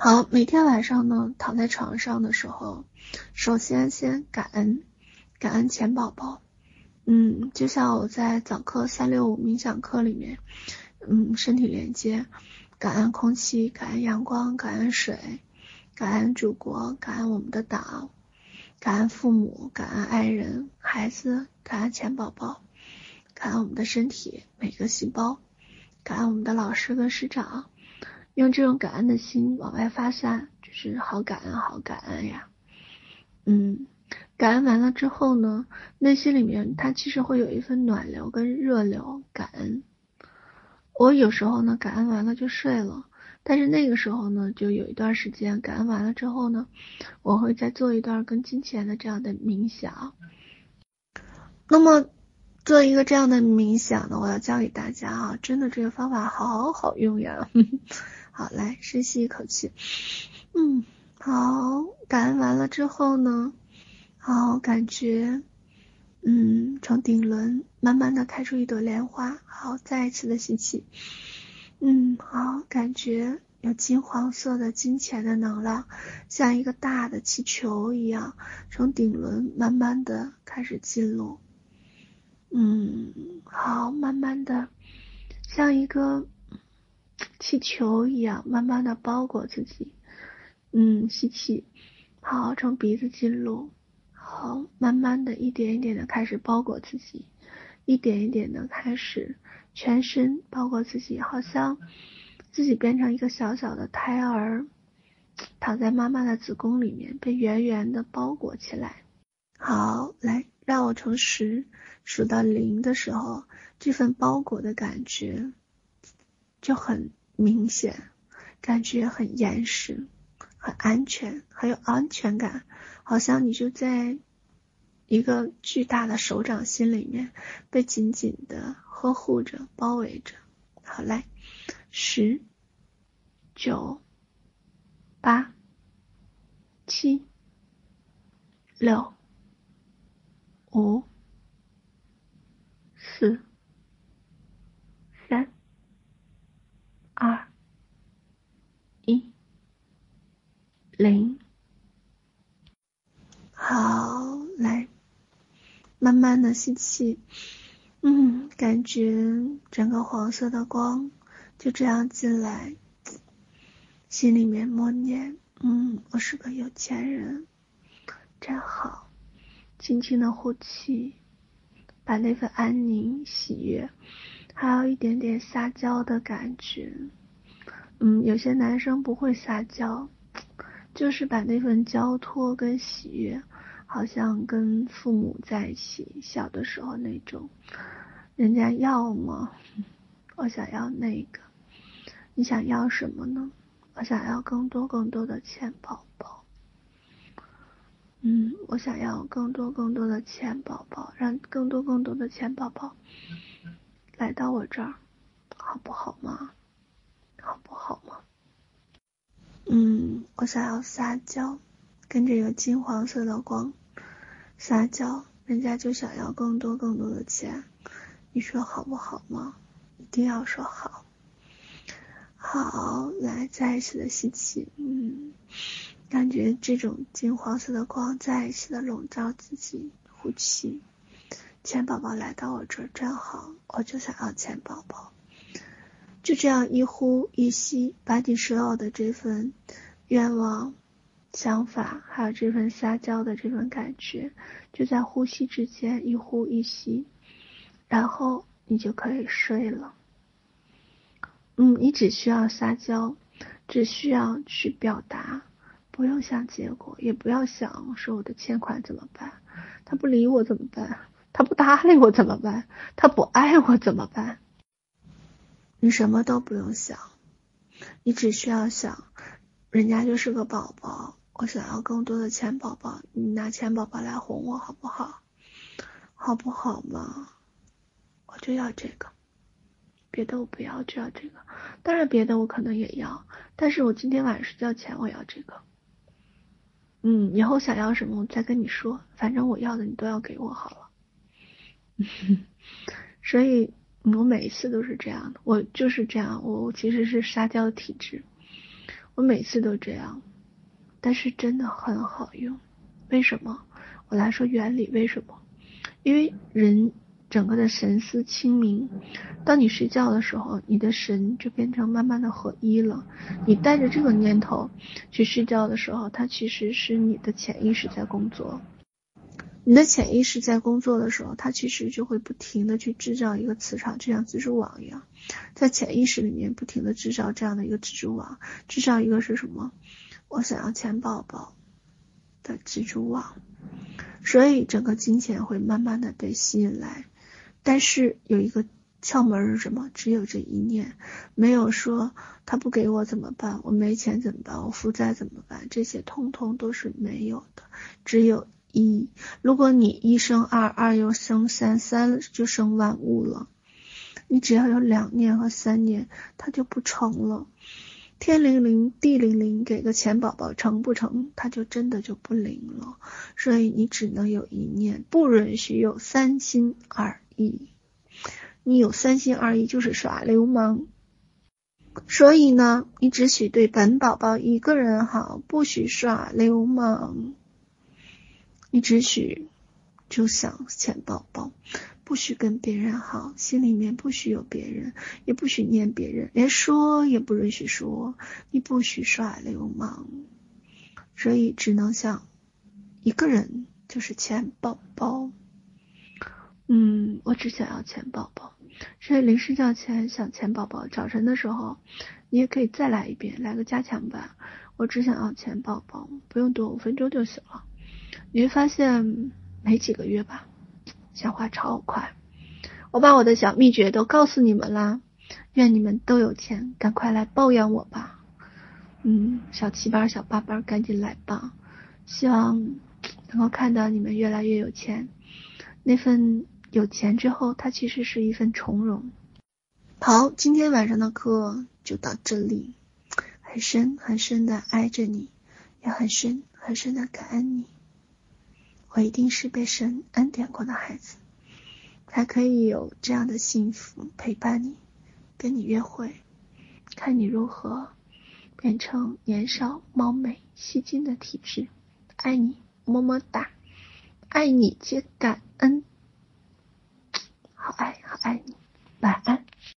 好，每天晚上呢，躺在床上的时候，首先先感恩，感恩钱宝宝。嗯，就像我在早课三六五冥想课里面，嗯，身体连接，感恩空气，感恩阳光，感恩水，感恩祖国，感恩我们的党，感恩父母，感恩爱人、孩子，感恩钱宝宝，感恩我们的身体每个细胞，感恩我们的老师跟师长。用这种感恩的心往外发散，就是好感恩，好感恩呀。嗯，感恩完了之后呢，内心里面它其实会有一份暖流跟热流。感恩，我有时候呢，感恩完了就睡了，但是那个时候呢，就有一段时间感恩完了之后呢，我会再做一段跟金钱的这样的冥想。那么做一个这样的冥想呢，我要教给大家啊，真的这个方法好好用呀。好，来深吸一口气，嗯，好，感恩完了之后呢，好，感觉，嗯，从顶轮慢慢的开出一朵莲花，好，再一次的吸气，嗯，好，感觉有金黄色的金钱的能量，像一个大的气球一样，从顶轮慢慢的开始进入，嗯，好，慢慢的，像一个。气球一样，慢慢的包裹自己。嗯，吸气，好，从鼻子进入，好，慢慢的一点一点的开始包裹自己，一点一点的开始全身包裹自己，好像自己变成一个小小的胎儿，躺在妈妈的子宫里面，被圆圆的包裹起来。好，来，让我从十数到零的时候，这份包裹的感觉。就很明显，感觉很严实，很安全，很有安全感，好像你就在一个巨大的手掌心里面，被紧紧的呵护着，包围着。好，来，十、九、八、七、六、五、四。零，好，来，慢慢的吸气，嗯，感觉整个黄色的光就这样进来，心里面默念，嗯，我是个有钱人，真好，轻轻的呼气，把那份安宁、喜悦。还有一点点撒娇的感觉，嗯，有些男生不会撒娇，就是把那份交托跟喜悦，好像跟父母在一起小的时候那种，人家要吗？我想要那个，你想要什么呢？我想要更多更多的钱宝宝，嗯，我想要更多更多的钱宝宝，让更多更多的钱宝宝。来到我这儿，好不好吗？好不好吗？嗯，我想要撒娇，跟着有金黄色的光，撒娇，人家就想要更多更多的钱，你说好不好吗？一定要说好。好，来再一次的吸气，嗯，感觉这种金黄色的光再一次的笼罩自己，呼气。钱宝宝来到我这儿真好，我就想要钱宝宝。就这样一呼一吸，把你所有的这份愿望、想法，还有这份撒娇的这份感觉，就在呼吸之间一呼一吸，然后你就可以睡了。嗯，你只需要撒娇，只需要去表达，不用想结果，也不要想说我的欠款怎么办，他不理我怎么办？他不搭理我怎么办？他不爱我怎么办？你什么都不用想，你只需要想，人家就是个宝宝，我想要更多的钱宝宝，你拿钱宝宝来哄我好不好？好不好嘛？我就要这个，别的我不要，就要这个。当然别的我可能也要，但是我今天晚上睡觉前我要这个。嗯，以后想要什么我再跟你说，反正我要的你都要给我好了。所以，我每一次都是这样的，我就是这样，我我其实是撒娇体质，我每次都这样，但是真的很好用。为什么？我来说原理。为什么？因为人整个的神思清明，当你睡觉的时候，你的神就变成慢慢的合一了。你带着这个念头去睡觉的时候，它其实是你的潜意识在工作。你的潜意识在工作的时候，它其实就会不停的去制造一个磁场，就像蜘蛛网一样，在潜意识里面不停的制造这样的一个蜘蛛网，制造一个是什么？我想要钱宝宝的蜘蛛网，所以整个金钱会慢慢的被吸引来，但是有一个窍门是什么？只有这一念，没有说他不给我怎么办？我没钱怎么办？我负债怎么办？这些通通都是没有的，只有。一，如果你一生二，二又生三，三就生万物了。你只要有两念和三念，它就不成了。天灵灵，地灵灵，给个钱宝宝成不成？它就真的就不灵了。所以你只能有一念，不允许有三心二意。你有三心二意就是耍流氓。所以呢，你只许对本宝宝一个人好，不许耍流氓。你只许就想钱宝宝，不许跟别人好，心里面不许有别人，也不许念别人，连说也不允许说，你不许耍流氓，所以只能想一个人，就是钱宝宝。嗯，我只想要钱宝宝，所以临睡觉前想钱宝宝，早晨的时候你也可以再来一遍，来个加强版。我只想要钱宝宝，不用多，五分钟就行了。你会发现没几个月吧，消化超快。我把我的小秘诀都告诉你们啦，愿你们都有钱，赶快来抱养我吧。嗯，小七班、小八班，赶紧来吧。希望能够看到你们越来越有钱。那份有钱之后，它其实是一份从容。好，今天晚上的课就到这里。很深很深的爱着你，也很深很深的感恩你。我一定是被神恩典过的孩子，才可以有这样的幸福陪伴你，跟你约会，看你如何变成年少貌美吸睛的体质。爱你，么么哒，爱你皆感恩，好爱好爱你，晚安。